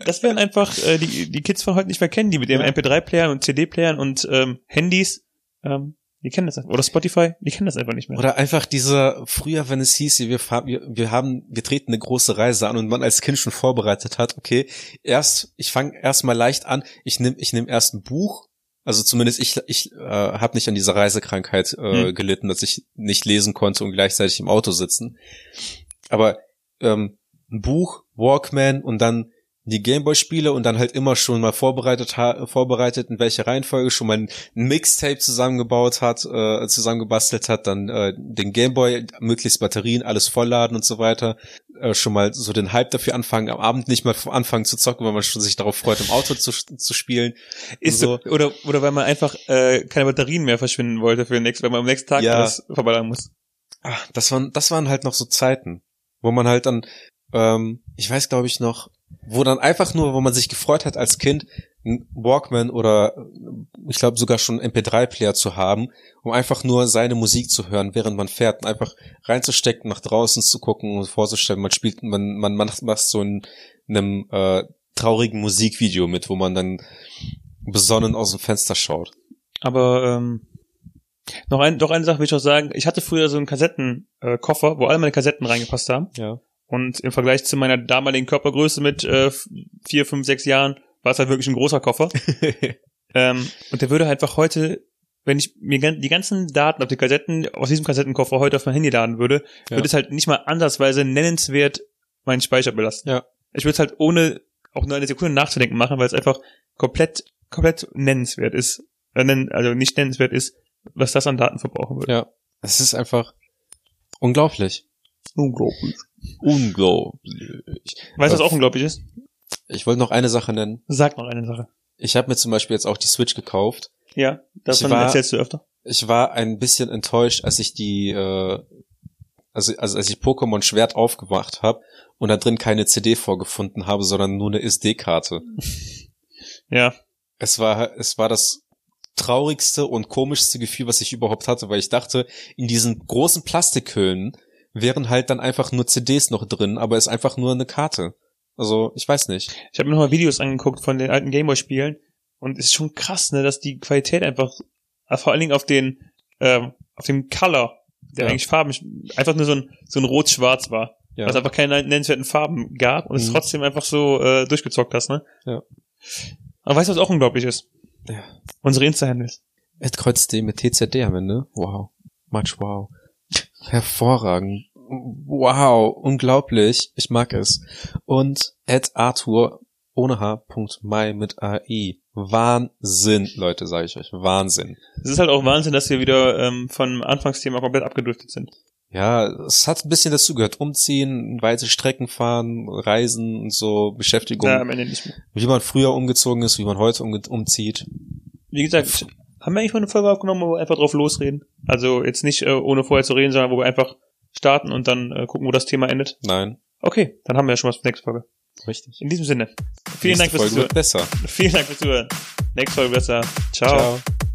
das werden einfach äh, die, die Kids von heute nicht mehr kennen, die mit ihren
Ja.
MP3-Playern und CD-Playern und ähm, Handys, ähm, die kennen das einfach. Oder Spotify, die kennen das einfach nicht mehr.
Oder einfach dieser, früher, wenn es hieß, wir, wir, wir haben, wir treten eine große Reise an und man als Kind schon vorbereitet hat, okay, erst, ich fange erstmal leicht an, ich nehme ich nehm erst ein Buch, also zumindest ich, ich äh, habe nicht an dieser Reisekrankheit äh,
Hm.
gelitten, dass ich nicht lesen konnte und gleichzeitig im Auto sitzen. Aber ähm, ein Buch, Walkman und dann die Gameboy-Spiele und dann halt immer schon mal vorbereitet, vorbereitet, in welcher Reihenfolge schon mal ein Mixtape zusammengebaut hat, äh, zusammengebastelt hat, dann äh, den Gameboy, möglichst Batterien, alles vollladen und so weiter, äh, schon mal so den Hype dafür anfangen, am Abend nicht mal anfangen zu zocken, weil man schon sich darauf freut, im Auto zu, zu spielen.
Ist so. Oder, oder weil man einfach äh, keine Batterien mehr verschwinden wollte für den nächsten, weil man am nächsten Tag
Ja.
alles verballern muss.
Ach, das waren, das waren halt noch so Zeiten, wo man halt dann, ähm, ich weiß glaube ich noch, wo dann einfach nur, wo man sich gefreut hat als Kind, einen Walkman oder ich glaube sogar schon einen MP3-Player zu haben, um einfach nur seine Musik zu hören, während man fährt und einfach reinzustecken, nach draußen zu gucken und vorzustellen, man spielt, man, man macht, macht so in einem äh, traurigen Musikvideo mit, wo man dann besonnen aus dem Fenster schaut.
Aber ähm, noch, ein, noch eine Sache will ich noch sagen. Ich hatte früher so einen Kassettenkoffer, äh, Koffer, wo alle meine Kassetten reingepasst haben.
Ja.
Und im Vergleich zu meiner damaligen Körpergröße mit äh, vier, fünf, sechs Jahren war es halt wirklich ein großer Koffer. ähm, und der würde halt einfach heute, wenn ich mir die ganzen Daten auf die Kassetten aus diesem Kassettenkoffer heute auf mein Handy laden würde,
Ja.
würde es halt nicht mal ansatzweise nennenswert meinen Speicher belasten.
Ja.
Ich würde es halt ohne auch nur eine Sekunde nachzudenken machen, weil es einfach komplett, komplett nennenswert ist. Äh, also nicht nennenswert ist, was das an Daten verbrauchen würde.
Ja. Es ist einfach unglaublich.
Unglaublich.
Unglaublich.
Weißt du, was auch unglaublich ist?
Ich wollte noch eine Sache nennen.
Sag noch eine Sache.
Ich habe mir zum Beispiel jetzt auch die Switch gekauft.
Ja, davon
war-
erzählst du öfter.
Ich war ein bisschen enttäuscht, als ich die, äh, also, also als ich Pokémon Schwert aufgemacht habe und da drin keine CD vorgefunden habe, sondern nur eine SD-Karte.
Ja.
Es war, es war das traurigste und komischste Gefühl, was ich überhaupt hatte, weil ich dachte, in diesen großen Plastikhüllen wären halt dann einfach nur CDs noch drin, aber ist einfach nur eine Karte. Also, ich weiß nicht.
Ich habe mir nochmal Videos angeguckt von den alten Gameboy-Spielen und es ist schon krass, ne, dass die Qualität einfach, äh, vor allen Dingen auf den, ähm, auf dem Color, der
Ja.
eigentlich Farben, einfach nur so ein, so ein rot-schwarz war.
Ja.
Was einfach keine nennenswerten Farben gab und es
Mhm.
trotzdem einfach so äh, durchgezockt hast, ne?
Ja.
Aber weißt du, was auch unglaublich ist?
Ja.
Unsere Insta-Handles.
Ed Kreuz D mit TZD am Ende. Wow. Much wow. Hervorragend. Wow. Unglaublich. Ich mag es. Und Ed Arthur ohne H. Mai mit AI. Wahnsinn, Leute, sage ich euch. Wahnsinn.
Es ist halt auch Wahnsinn, dass wir wieder ähm, vom Anfangsthema komplett abgedriftet sind.
Ja, es hat ein bisschen dazu gehört. Umziehen, weite Strecken fahren, Reisen und so, Beschäftigung.
Ja, am Ende nicht mehr.
Wie man früher umgezogen ist, wie man heute umge umzieht.
Wie gesagt, haben wir eigentlich mal eine Folge aufgenommen, wo wir einfach drauf losreden? Also jetzt nicht äh, ohne vorher zu reden, sondern wo wir einfach starten und dann äh, gucken, wo das Thema endet.
Nein,
Okay, dann haben wir ja schon was für die nächste Folge.
richtig.
In diesem Sinne. Vielen
Nächste
Dank fürs Zuhören.
besser.
Vielen Dank fürs Zuhören. Nächste Folge besser. Ciao.
Ciao.